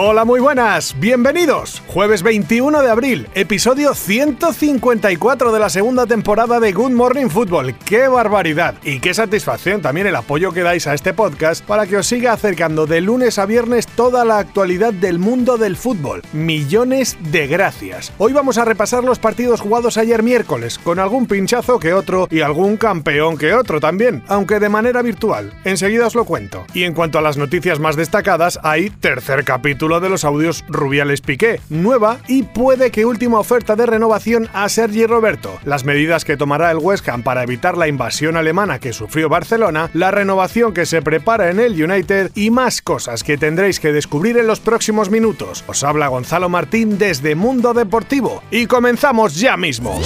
Hola, muy buenas, bienvenidos. Jueves 21 de abril, episodio 154 de la segunda temporada de Good Morning Football. ¡Qué barbaridad! Y qué satisfacción también el apoyo que dais a este podcast para que os siga acercando de lunes a viernes toda la actualidad del mundo del fútbol. Millones de gracias. Hoy vamos a repasar los partidos jugados ayer miércoles, con algún pinchazo que otro y algún campeón que otro también, aunque de manera virtual. Enseguida os lo cuento. Y en cuanto a las noticias más destacadas, hay tercer capítulo de los audios Rubiales Piqué, nueva y puede que última oferta de renovación a Sergi Roberto, las medidas que tomará el West Ham para evitar la invasión alemana que sufrió Barcelona, la renovación que se prepara en el United y más cosas que tendréis que descubrir en los próximos minutos. Os habla Gonzalo Martín desde Mundo Deportivo y comenzamos ya mismo.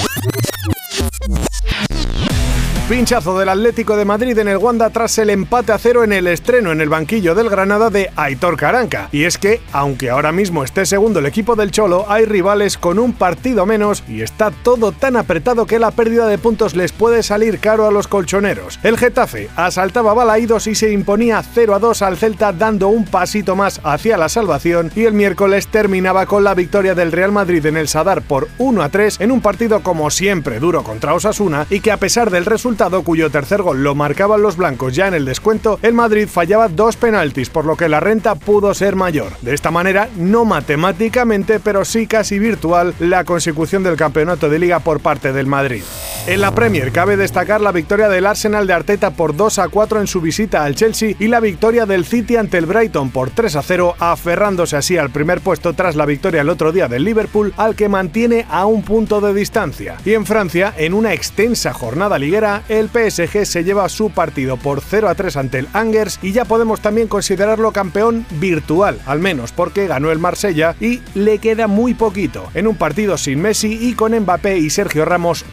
Pinchazo del Atlético de Madrid en el Wanda tras el empate a cero en el estreno en el banquillo del Granada de Aitor Caranca. Y es que, aunque ahora mismo esté segundo el equipo del Cholo, hay rivales con un partido menos y está todo tan apretado que la pérdida de puntos les puede salir caro a los colchoneros. El Getafe asaltaba balaídos y se imponía 0 a 2 al Celta dando un pasito más hacia la salvación y el miércoles terminaba con la victoria del Real Madrid en el Sadar por 1 a 3 en un partido como siempre duro contra Osasuna y que a pesar del resultado cuyo tercer gol lo marcaban los blancos ya en el descuento, el Madrid fallaba dos penaltis, por lo que la renta pudo ser mayor. De esta manera, no matemáticamente, pero sí casi virtual, la consecución del campeonato de liga por parte del Madrid. En la Premier cabe destacar la victoria del Arsenal de Arteta por 2 a 4 en su visita al Chelsea y la victoria del City ante el Brighton por 3 a 0, aferrándose así al primer puesto tras la victoria el otro día del Liverpool, al que mantiene a un punto de distancia. Y en Francia, en una extensa jornada liguera, el PSG se lleva su partido por 0 a 3 ante el Angers y ya podemos también considerarlo campeón virtual, al menos porque ganó el Marsella y le queda muy poquito en un partido sin Messi y con Mbappé y Sergio Ramos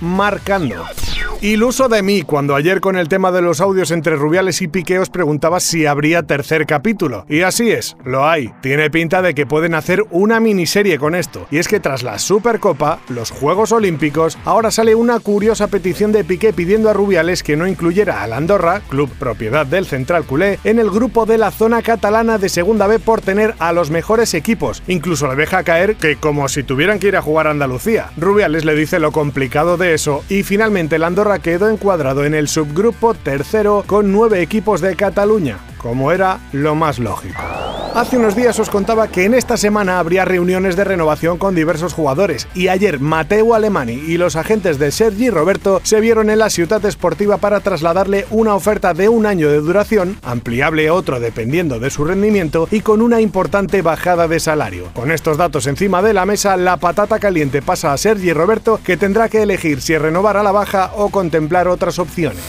escuchando. Iluso de mí cuando ayer con el tema de los audios entre Rubiales y Piqué os preguntaba si habría tercer capítulo. Y así es, lo hay. Tiene pinta de que pueden hacer una miniserie con esto. Y es que tras la Supercopa, los Juegos Olímpicos, ahora sale una curiosa petición de Piqué pidiendo a Rubiales que no incluyera al Andorra, club propiedad del Central Culé, en el grupo de la zona catalana de Segunda B por tener a los mejores equipos. Incluso le deja caer que como si tuvieran que ir a jugar a Andalucía. Rubiales le dice lo complicado de eso y finalmente el Andorra quedó encuadrado en el subgrupo tercero con nueve equipos de Cataluña, como era lo más lógico. Hace unos días os contaba que en esta semana habría reuniones de renovación con diversos jugadores y ayer Mateo Alemani y los agentes de Sergi Roberto se vieron en la ciudad esportiva para trasladarle una oferta de un año de duración, ampliable otro dependiendo de su rendimiento y con una importante bajada de salario. Con estos datos encima de la mesa, la patata caliente pasa a Sergi Roberto que tendrá que elegir si renovar a la baja o contemplar otras opciones.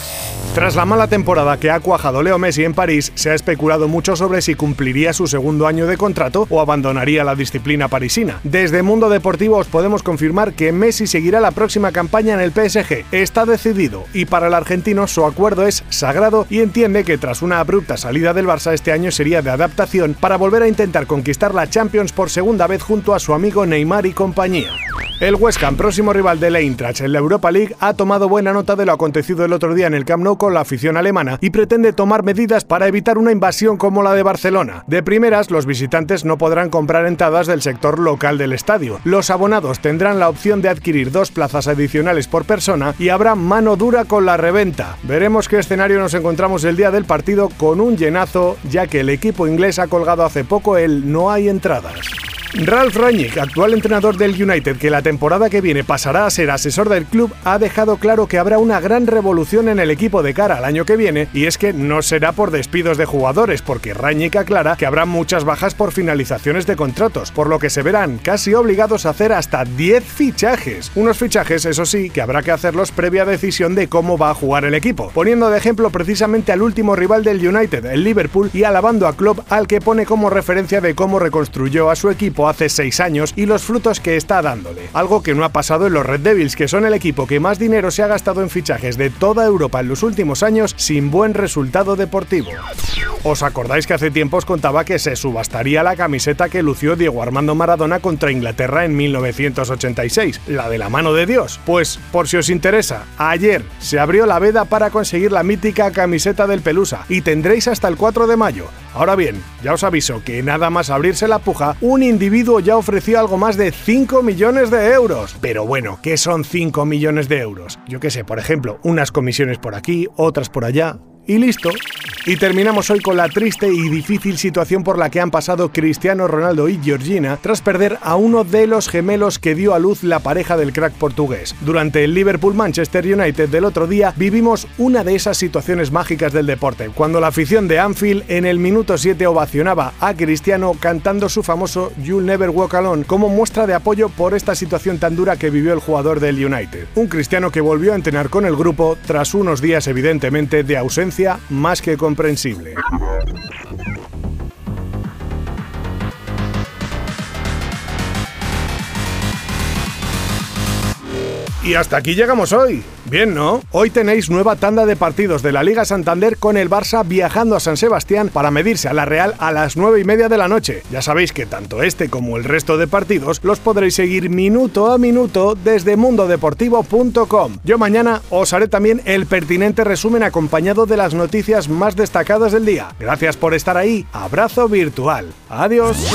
Tras la mala temporada que ha cuajado Leo Messi en París, se ha especulado mucho sobre si cumpliría su segundo año de contrato o abandonaría la disciplina parisina. Desde Mundo Deportivo os podemos confirmar que Messi seguirá la próxima campaña en el PSG. Está decidido y para el argentino su acuerdo es sagrado y entiende que tras una abrupta salida del Barça este año sería de adaptación para volver a intentar conquistar la Champions por segunda vez junto a su amigo Neymar y compañía. El West Ham, próximo rival del Eintracht en la Europa League, ha tomado buena nota de lo acontecido el otro día en el Camp Nou con la afición alemana y pretende tomar medidas para evitar una invasión como la de Barcelona. De primeras, los visitantes no podrán comprar entradas del sector local del estadio. Los abonados tendrán la opción de adquirir dos plazas adicionales por persona y habrá mano dura con la reventa. Veremos qué escenario nos encontramos el día del partido con un llenazo, ya que el equipo inglés ha colgado hace poco el no hay entradas. Ralf Rangnick, actual entrenador del United que la temporada que viene pasará a ser asesor del club, ha dejado claro que habrá una gran revolución en el equipo de cara al año que viene y es que no será por despidos de jugadores porque Rangnick aclara que habrá muchas bajas por finalizaciones de contratos, por lo que se verán casi obligados a hacer hasta 10 fichajes. Unos fichajes, eso sí, que habrá que hacerlos previa decisión de cómo va a jugar el equipo, poniendo de ejemplo precisamente al último rival del United, el Liverpool, y alabando a Klopp al que pone como referencia de cómo reconstruyó a su equipo hace seis años y los frutos que está dándole. Algo que no ha pasado en los Red Devils, que son el equipo que más dinero se ha gastado en fichajes de toda Europa en los últimos años sin buen resultado deportivo. ¿Os acordáis que hace tiempo os contaba que se subastaría la camiseta que lució Diego Armando Maradona contra Inglaterra en 1986, la de la mano de Dios? Pues, por si os interesa, ayer se abrió la veda para conseguir la mítica camiseta del Pelusa y tendréis hasta el 4 de mayo. Ahora bien, ya os aviso que nada más abrirse la puja, un individuo ya ofreció algo más de 5 millones de euros. Pero bueno, ¿qué son 5 millones de euros? Yo qué sé, por ejemplo, unas comisiones por aquí, otras por allá, y listo. Y terminamos hoy con la triste y difícil situación por la que han pasado Cristiano Ronaldo y Georgina tras perder a uno de los gemelos que dio a luz la pareja del crack portugués. Durante el Liverpool-Manchester United del otro día vivimos una de esas situaciones mágicas del deporte, cuando la afición de Anfield en el minuto 7 ovacionaba a Cristiano cantando su famoso You'll Never Walk Alone como muestra de apoyo por esta situación tan dura que vivió el jugador del United. Un Cristiano que volvió a entrenar con el grupo tras unos días evidentemente de ausencia más que comprensible. Y hasta aquí llegamos hoy. Bien, ¿no? Hoy tenéis nueva tanda de partidos de la Liga Santander con el Barça viajando a San Sebastián para medirse a la Real a las 9 y media de la noche. Ya sabéis que tanto este como el resto de partidos los podréis seguir minuto a minuto desde mundodeportivo.com. Yo mañana os haré también el pertinente resumen acompañado de las noticias más destacadas del día. Gracias por estar ahí. Abrazo virtual. Adiós.